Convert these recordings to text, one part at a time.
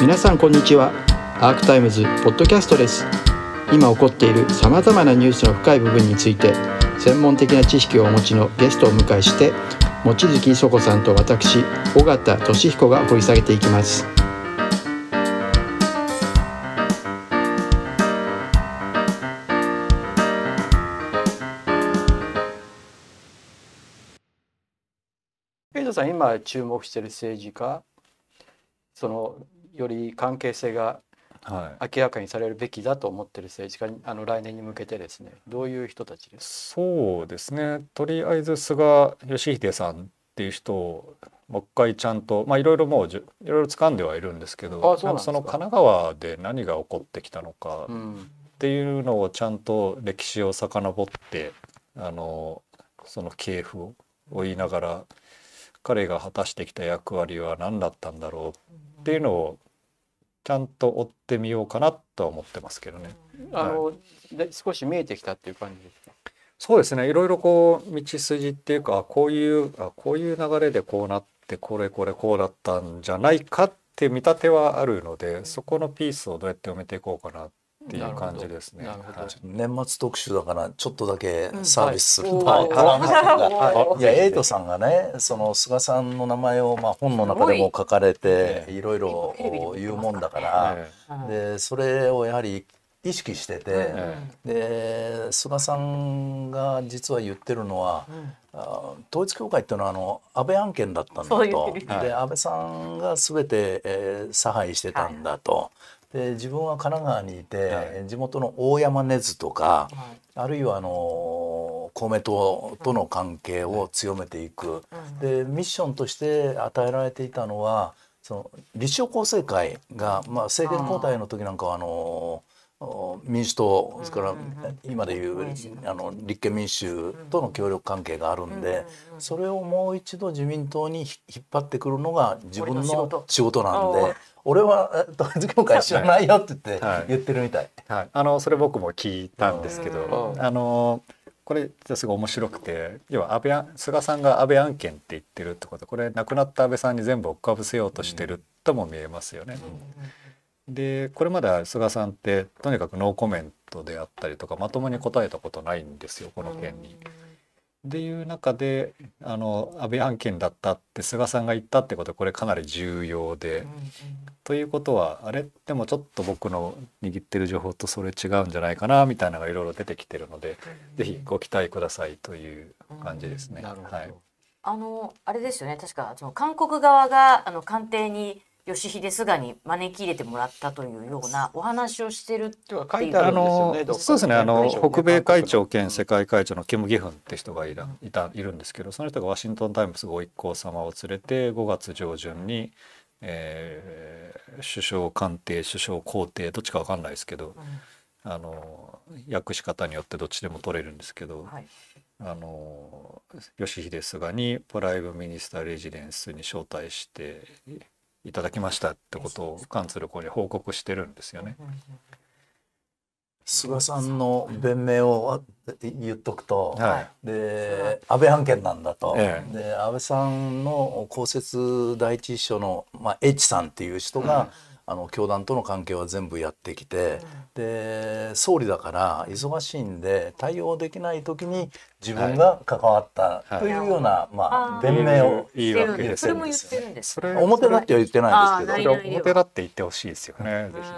皆さんこんにちは。アークタイムズポッドキャストです。今起こっているさまざまなニュースの深い部分について専門的な知識をお持ちのゲストをお迎えして望月磯子さんと私尾形俊彦が掘り下げていきます。さん今注目している政治家そのより関係性がはい、明らかにされるべきだと思っている政治家にあの来年に向けてですね。どういう人たちですそうですね。とりあえず菅義偉さんっていう人をもう一回ちゃんとまあいろいろもうじゅいろいろ掴んではいるんですけどあその神奈川で何が起こってきたのかっうんていうのをちゃんと歴史を遡ってあのその系譜を追いながら彼が果たしてきた役割は何だったんだろうっていうのをちゃんと追ってみようかなとは思ってますけどね。あの、で少し見えてきたっていう感じですか？そうですね。いろいろこう道筋っていうかあこういうあこういう流れでこうなってこれこれこうだったんじゃないかって見立てはあるのでそこのピースをどうやって埋めていこうかなっていう感じですね。年末特集だからちょっとだけサービスすると、はい。いや エイトさんがねその菅さんの名前をまあ本の中でも書かれていろいろ言うもんだからえでそれをやはり意識しててえで菅さんが実は言ってるのは、あ統一教会っていうのはあの安倍案件だったんだと。で安倍さんが全て、えー差配してたんだと。で自分は神奈川にいて、はい。地元の大山根津とか、はい。あるいはあの公明党との関係を強めていく、でミッションとして与えられていたのはその立正厚生会が、まあ、政権交代の時なんかはあのお民主党それから今でいうあの立憲民主との協力関係があるんでそれをもう一度自民党に引っ張ってくるのが自分俺の仕事。の仕事なんで俺はえ統一教会知らないよって言ってはい。言ってるみたい。はい、あのそれ僕も聞いたんですけど、うん。あのこれすごい面白くて要は安倍あ菅さんが安倍案件って言ってるってことこれ亡くなった安倍さんに全部追っかぶせようとしてるとも見えますよね。でこれまでは菅さんってとにかくノーコメントであったりとかまともに答えたことないんですよこの件に。っていう中であの安倍案件だったって菅さんが言ったってことはこれかなり重要で。ということはあれでもちょっと僕の握ってる情報とそれ違うんじゃないかなみたいなのがいろいろ出てきてるので、ぜひご期待くださいという感じですね。なるほど、はい、あのあれですよね確かその韓国側があの官邸に吉秀菅に招き入れてもらったというようなお話をしてるとか書いてあるんですよね。そうですね。あの北米会長兼世界会長のキム・ギフンって人がいらいたいるんですけど、その人がワシントン・タイムズご一行様を連れて5月上旬に、えー首相官邸首相公邸どっちかわかんないですけど、あの訳し方によってどっちでも取れるんですけど、はいあのヨシヒデ・スガに Prime Minister Residence に招待していただきましたってことを韓鶴子に報告してるんですよね。菅さんの弁明を言っとくと、はい。で安倍案件なんだと、えで安倍さんの公設第一秘書の、まあ、H さんっていう人が、あの教団との関係は全部やってきて、で総理だから忙しいんで対応できない時に自分が関わったはい。というような、まあ、あー。弁明を。いいわけですそれも言ってるんですそれ表立っては言ってないですけど。表だって言ってほしいですよね。ぜうん。ひ。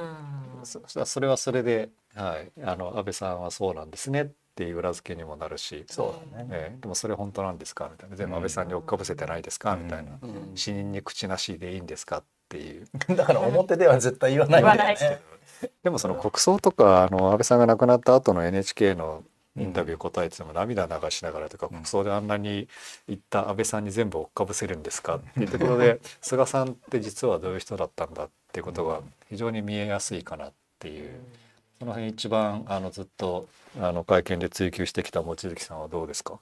そそれはそれで、はい、あの安倍さんはそうなんですねっていう裏付けにもなるし、そうだね。ええ。でもそれ本当なんですか？みたいな。全部安倍さんに追っかぶせてないですか？みたいな、うん。死人に口なしでいいんですか？っていう。だから表では絶対言わないんだよね。でもその国葬とかあの安倍さんが亡くなった後の NHK のインタビュー答えてても涙流しながらとか国葬であんなに言った安倍さんに全部追っかぶせるんですかっていうところで 菅さんって実はどういう人だったんだっていうことが非常に見えやすいかなっていう。その辺一番あのずっとあの会見で追及してきた望月さんはどうですか？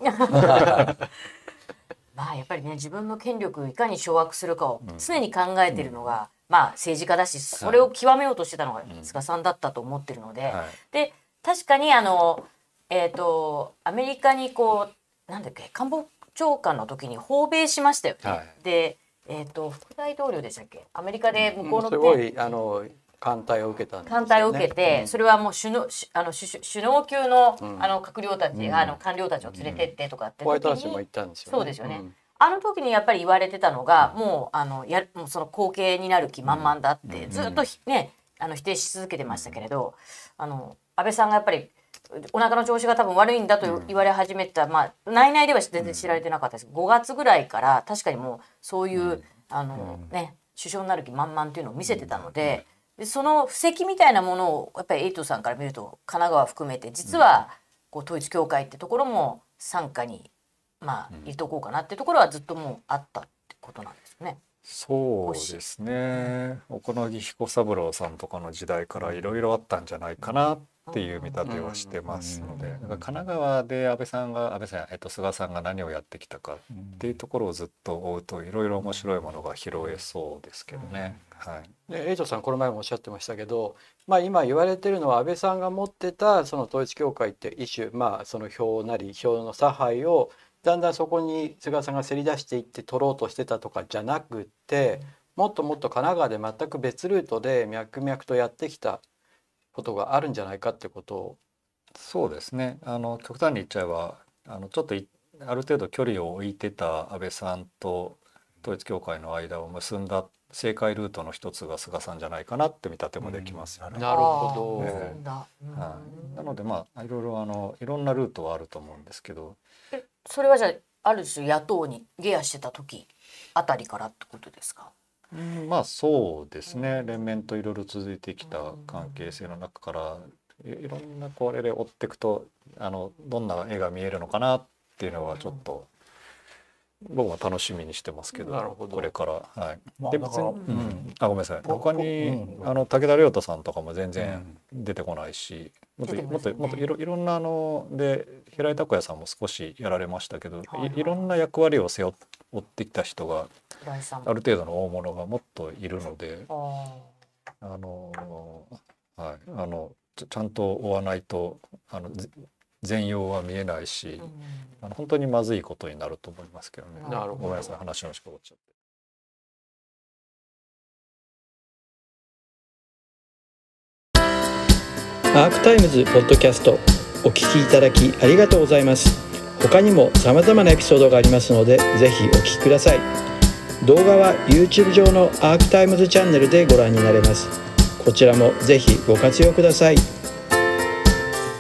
まあやっぱりね自分の権力をいかに掌握するかを常に考えてるのが、まあ政治家だしそれを極めようとしてたのが菅さんだったと思ってるので、はい。で確かにあのえっ、とアメリカにこうなんだっけ官房長官の時に訪米しましたよね。はい。でえっ、と副大統領でしたっけ？アメリカで向こうの、ねすごいあの艦隊を受けたんですよね。艦隊を受けて、それはもう首脳しあの首首首脳級の,、ん。あの閣僚たち、あの官僚たちを連れてってとかってホワイトハウスも行ったんですよね。そうですよね。ん。あの時にやっぱり言われてたのが、もうあのやもうその後継になる気満々だって、ずっとひねあの否定し続けてましたけれど、あの安倍さんがやっぱりお腹の調子が多分悪いんだと言われ始めた、まあ内々では全然知られてなかったです。けど、5月ぐらいから確かにもうそういう、あのね首相になる気満々っていうのを見せてたので。でその布石みたいなものをやっぱりエイトさんから見ると神奈川含めて実はこう統一教会ってところも傘下にまあ入れとこうかなってところはずっともうあったってことなんですよね。そうですね。小此木彦三郎さんとかの時代からいろいろあったんじゃないかなっていう見立てをしてますので神奈川で安倍さんが安倍さん、えっと、菅さんが何をやってきたかっていうところをずっと追うといろいろ面白いものが拾えそうですけどね。はい、でエイトさんこの前もおっしゃってましたけど、まあ、今言われてるのは安倍さんが持ってたその統一教会って一種まあその票なり票の差配をだんだんそこに菅さんがせり出していって取ろうとしてたとかじゃなくってもっともっと神奈川で全く別ルートで脈々とやってきたことがあるんじゃないかってことを。そうですね。あの極端に言っちゃえばあのちょっといある程度距離を置いてた安倍さんと統一教会の間を結んだ正解ルートの一つが菅さんじゃないかなって見立てもできますよね。なるほど。はい、なのでまあいろいろあのいろんなルートはあると思うんですけど。えそれはじゃあある種野党にゲアしてた時あたりからってことですか？うん。まあそうですね。連綿といろいろ続いてきた関係性の中からいいろんなこれで追っていくとあのどんな絵が見えるのかなっていうのはちょっと僕も楽しみにしてますけどこれから。はい。で別に、うん、あごめんなさい。ぼ他に、うん。あの武田良太さんとかも全然出てこないし、もっともっともっといろいろんなあので平井拓也さんも少しやられましたけど、はいはい。い、いろんな役割を背負ってきた人がある程度の大物がもっといるので、ああのはい。あのちゃちゃんと追わないとあのぜ全容は見えないし、ーうん。あの本当にまずいことになると思いますけどね。なるほど。ごめんなさい話のしか終わっちゃって。アークタイムズポッドキャストお聞きいただきありがとうございます。他にも様々なエピソードがありますのでぜひお聞きください。動画は YouTube 上のアークタイムズチャンネルでご覧になれます。こちらもぜひご活用ください